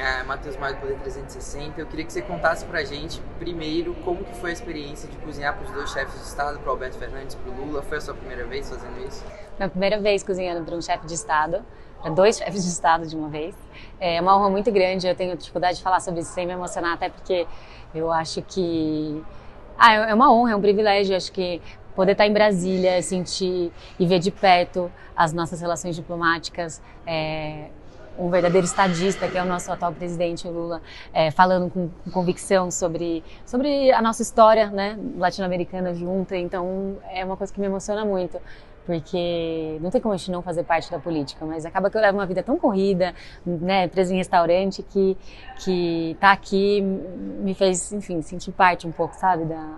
é, Matheus Maio do Poder 360. Eu queria que você contasse pra gente, primeiro, como que foi a experiência de cozinhar para os dois chefes de Estado, para Alberto Fernandes e para Lula. Foi a sua primeira vez fazendo isso? Minha primeira vez cozinhando para um chefe de Estado, para dois chefes de Estado de uma vez. É uma honra muito grande, eu tenho dificuldade de falar sobre isso sem me emocionar, até porque eu acho que... Ah, é uma honra, é um privilégio, acho que poder estar em Brasília, sentir e ver de perto as nossas relações diplomáticas, é, um verdadeiro estadista, que é o nosso atual presidente Lula, é, falando com, com, convicção sobre, sobre a nossa história né, latino-americana junta. Então, é uma coisa que me emociona muito, porque não tem como a gente não fazer parte da política, mas acaba que eu levo uma vida tão corrida, né, presa em restaurante, que, que tá aqui me fez, enfim, sentir parte um pouco, sabe, da,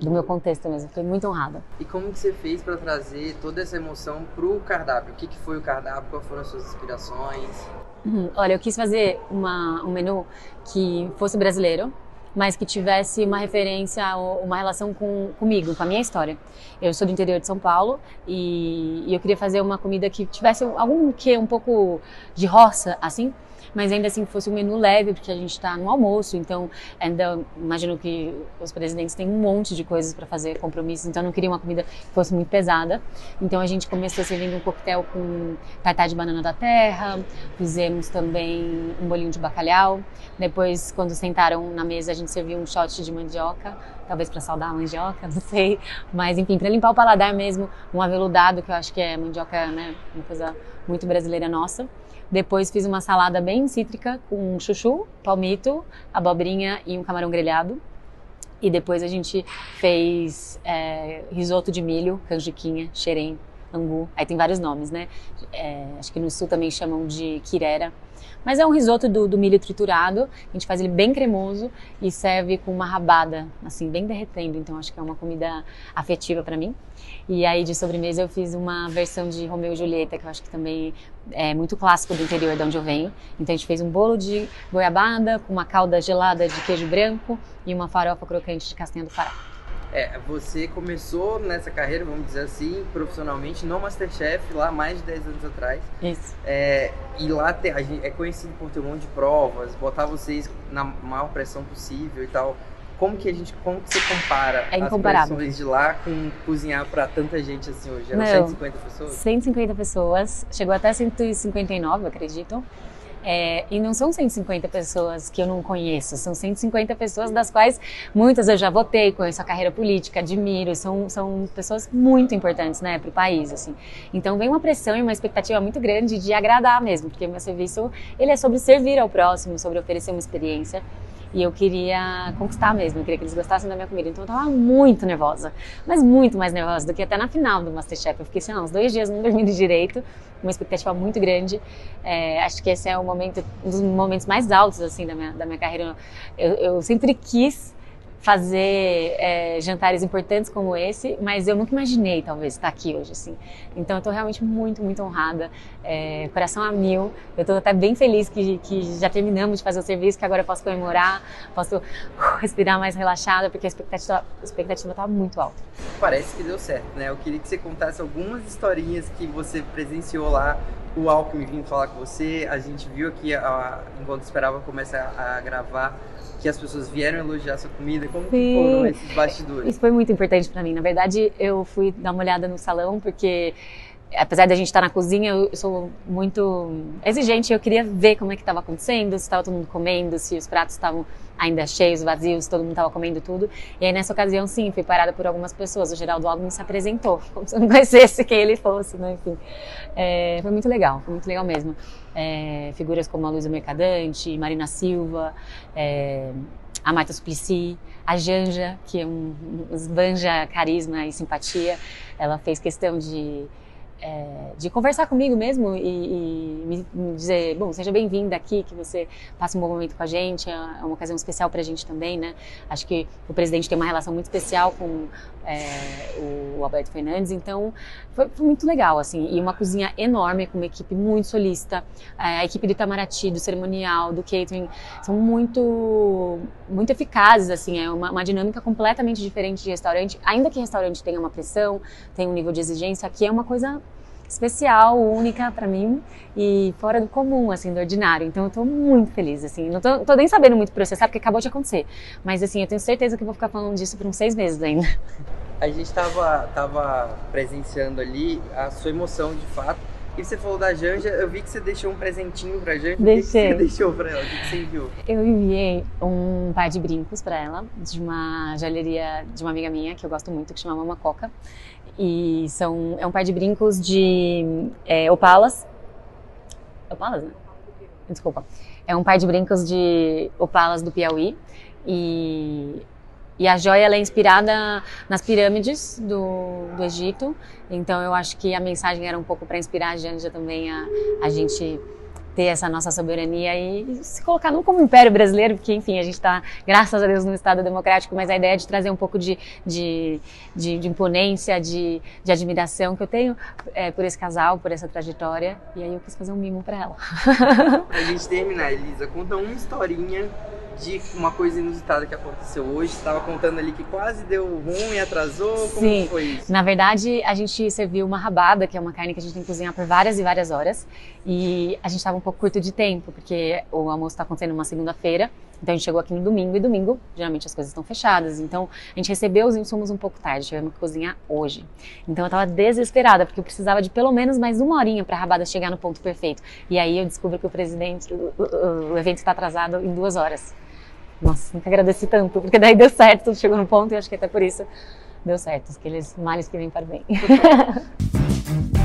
do meu contexto mesmo. Fiquei muito honrada. E como que você fez para trazer toda essa emoção pro cardápio? O que, que foi o cardápio? Quais foram as suas inspirações? Uhum. Olha, eu quis fazer uma, um menu que fosse brasileiro, mas que tivesse uma referência, uma relação com, comigo, com a minha história. Eu sou do interior de São Paulo e, e eu queria fazer uma comida que tivesse algum que um pouco de roça, assim, mas ainda assim fosse um menu leve, porque a gente está no almoço, então ainda imagino que os presidentes têm um monte de coisas para fazer, compromissos, então não queria uma comida que fosse muito pesada. Então a gente começou servindo um coquetel com tartar de banana da terra, fizemos também um bolinho de bacalhau. Depois, quando sentaram na mesa, a gente serviu um shot de mandioca, talvez para saudar a mandioca, não sei, mas enfim, para limpar o paladar mesmo, um aveludado, que eu acho que é mandioca, né, uma coisa muito brasileira nossa. Depois fiz uma salada bem cítrica com chuchu, palmito, abobrinha e um camarão grelhado. E depois a gente fez é, risoto de milho, canjiquinha, xerém, angu. Aí tem vários nomes, né? É, acho que no sul também chamam de quirera. Mas é um risoto do, do, milho triturado, a gente faz ele bem cremoso e serve com uma rabada, assim, bem derretendo. Então acho que é uma comida afetiva para mim. E aí de sobremesa eu fiz uma versão de Romeu e Julieta, que eu acho que também é muito clássico do interior de onde eu venho. Então a gente fez um bolo de goiabada com uma calda gelada de queijo branco e uma farofa crocante de castanha do Pará. É, você começou nessa carreira, vamos dizer assim, profissionalmente no Masterchef lá mais de 10 anos atrás. Isso. É, e lá tem, gente, é conhecido por ter um monte de provas, botar vocês na maior pressão possível e tal. Como que a gente, como que você compara é as pressões de lá com cozinhar para tanta gente assim hoje? Eram 150 pessoas? 150 pessoas, chegou até 159, acredito. É, e não são 150 pessoas que eu não conheço, são 150 pessoas das quais muitas eu já votei, conheço a carreira política, admiro, são, são pessoas muito importantes né, para o país. Assim. Então vem uma pressão e uma expectativa muito grande de agradar mesmo, porque meu serviço ele é sobre servir ao próximo, sobre oferecer uma experiência. E eu queria conquistar mesmo, eu queria que eles gostassem da minha comida. Então eu tava muito nervosa, mas muito mais nervosa do que até na final do Masterchef. Eu fiquei assim, uns dois dias não dormindo direito, uma expectativa muito grande. É, acho que esse é o momento, um dos momentos mais altos assim da minha, da minha carreira. Eu, eu sempre quis fazer é, jantares importantes como esse, mas eu nunca imaginei, talvez, estar aqui hoje, assim. Então, eu estou realmente muito, muito honrada, é, coração a mil. Eu estou até bem feliz que, que já terminamos de fazer o serviço, que agora eu posso comemorar, posso uh, respirar mais relaxada, porque a expectativa está muito alta. Parece que deu certo, né? Eu queria que você contasse algumas historinhas que você presenciou lá, o Alckmin vindo falar com você, a gente viu aqui, a, enquanto esperava começar a gravar, que as pessoas vieram elogiar sua comida? Como foram esses bastidores? Isso foi muito importante para mim. Na verdade, eu fui dar uma olhada no salão porque apesar da gente estar na cozinha, eu sou muito exigente. Eu queria ver como é que estava acontecendo, se estava todo mundo comendo, se os pratos estavam ainda cheios, vazios, todo mundo estava comendo tudo. E aí nessa ocasião, sim, fui parada por algumas pessoas. O Geraldo Alckmin se apresentou, como se eu não conhecesse quem ele fosse, né? Enfim, é, foi muito legal, foi muito legal mesmo. É, figuras como a Luísa Mercadante, Marina Silva, é, a Marta Suplicy, a Janja, que é um, um esbanja carisma e simpatia. Ela fez questão de é, de conversar comigo mesmo e, e me, me, dizer, bom, seja bem-vinda aqui, que você passe um bom momento com a gente, é uma ocasião especial para a gente também, né? Acho que o presidente tem uma relação muito especial com é, o, o, Alberto Fernandes, então foi, foi, muito legal, assim, e uma cozinha enorme, com uma equipe muito solista, é, a equipe do Itamaraty, do cerimonial, do catering, são muito, muito eficazes, assim, é uma, uma dinâmica completamente diferente de restaurante, ainda que restaurante tenha uma pressão, tenha um nível de exigência, aqui é uma coisa especial, única para mim e fora do comum, assim, do ordinário. Então eu tô muito feliz, assim. Não tô, tô nem sabendo muito processar porque acabou de acontecer. Mas assim, eu tenho certeza que eu vou ficar falando disso por uns seis meses ainda. A gente tava, tava presenciando ali a sua emoção de fato. E você falou da Janja, eu vi que você deixou um presentinho pra Janja. Deixei. O que, você deixou pra ela? O que, você enviou? Eu enviei um par de brincos para ela, de uma joalheria de uma amiga minha, que eu gosto muito, que chama Mama Coca. E são, é um par de brincos de é, opalas. Opalas, né? Desculpa. É um par de brincos de opalas do Piauí. E e a joia é inspirada nas pirâmides do, do Egito. Então eu acho que a mensagem era um pouco para inspirar a Janja também a, a gente ter essa nossa soberania e se colocar não como império brasileiro, porque enfim, a gente está, graças a Deus, no Estado democrático, mas a ideia é de trazer um pouco de, de, de, de imponência, de, de admiração que eu tenho é, por esse casal, por essa trajetória, e aí eu quis fazer um mimo para ela. Pra gente terminar, Elisa, conta uma historinha de uma coisa inusitada que aconteceu hoje. Estava contando ali que quase deu ruim, e atrasou. Como Sim. foi isso? Na verdade, a gente serviu uma rabada, que é uma carne que a gente tem que cozinhar por várias e várias horas. E a gente estava um pouco curto de tempo, porque o almoço está acontecendo numa segunda-feira. Então a gente chegou aqui no domingo e domingo, geralmente as coisas estão fechadas. Então a gente recebeu os insumos um pouco tarde, tivemos que cozinhar hoje. Então eu estava desesperada, porque eu precisava de pelo menos mais uma horinha para a rabada chegar no ponto perfeito. E aí eu descubro que o presidente, o, o, o evento está atrasado em duas horas. Nossa, nunca agradeci tanto, porque daí deu certo, tudo chegou no ponto e acho que até por isso deu certo. Aqueles males que vêm para bem.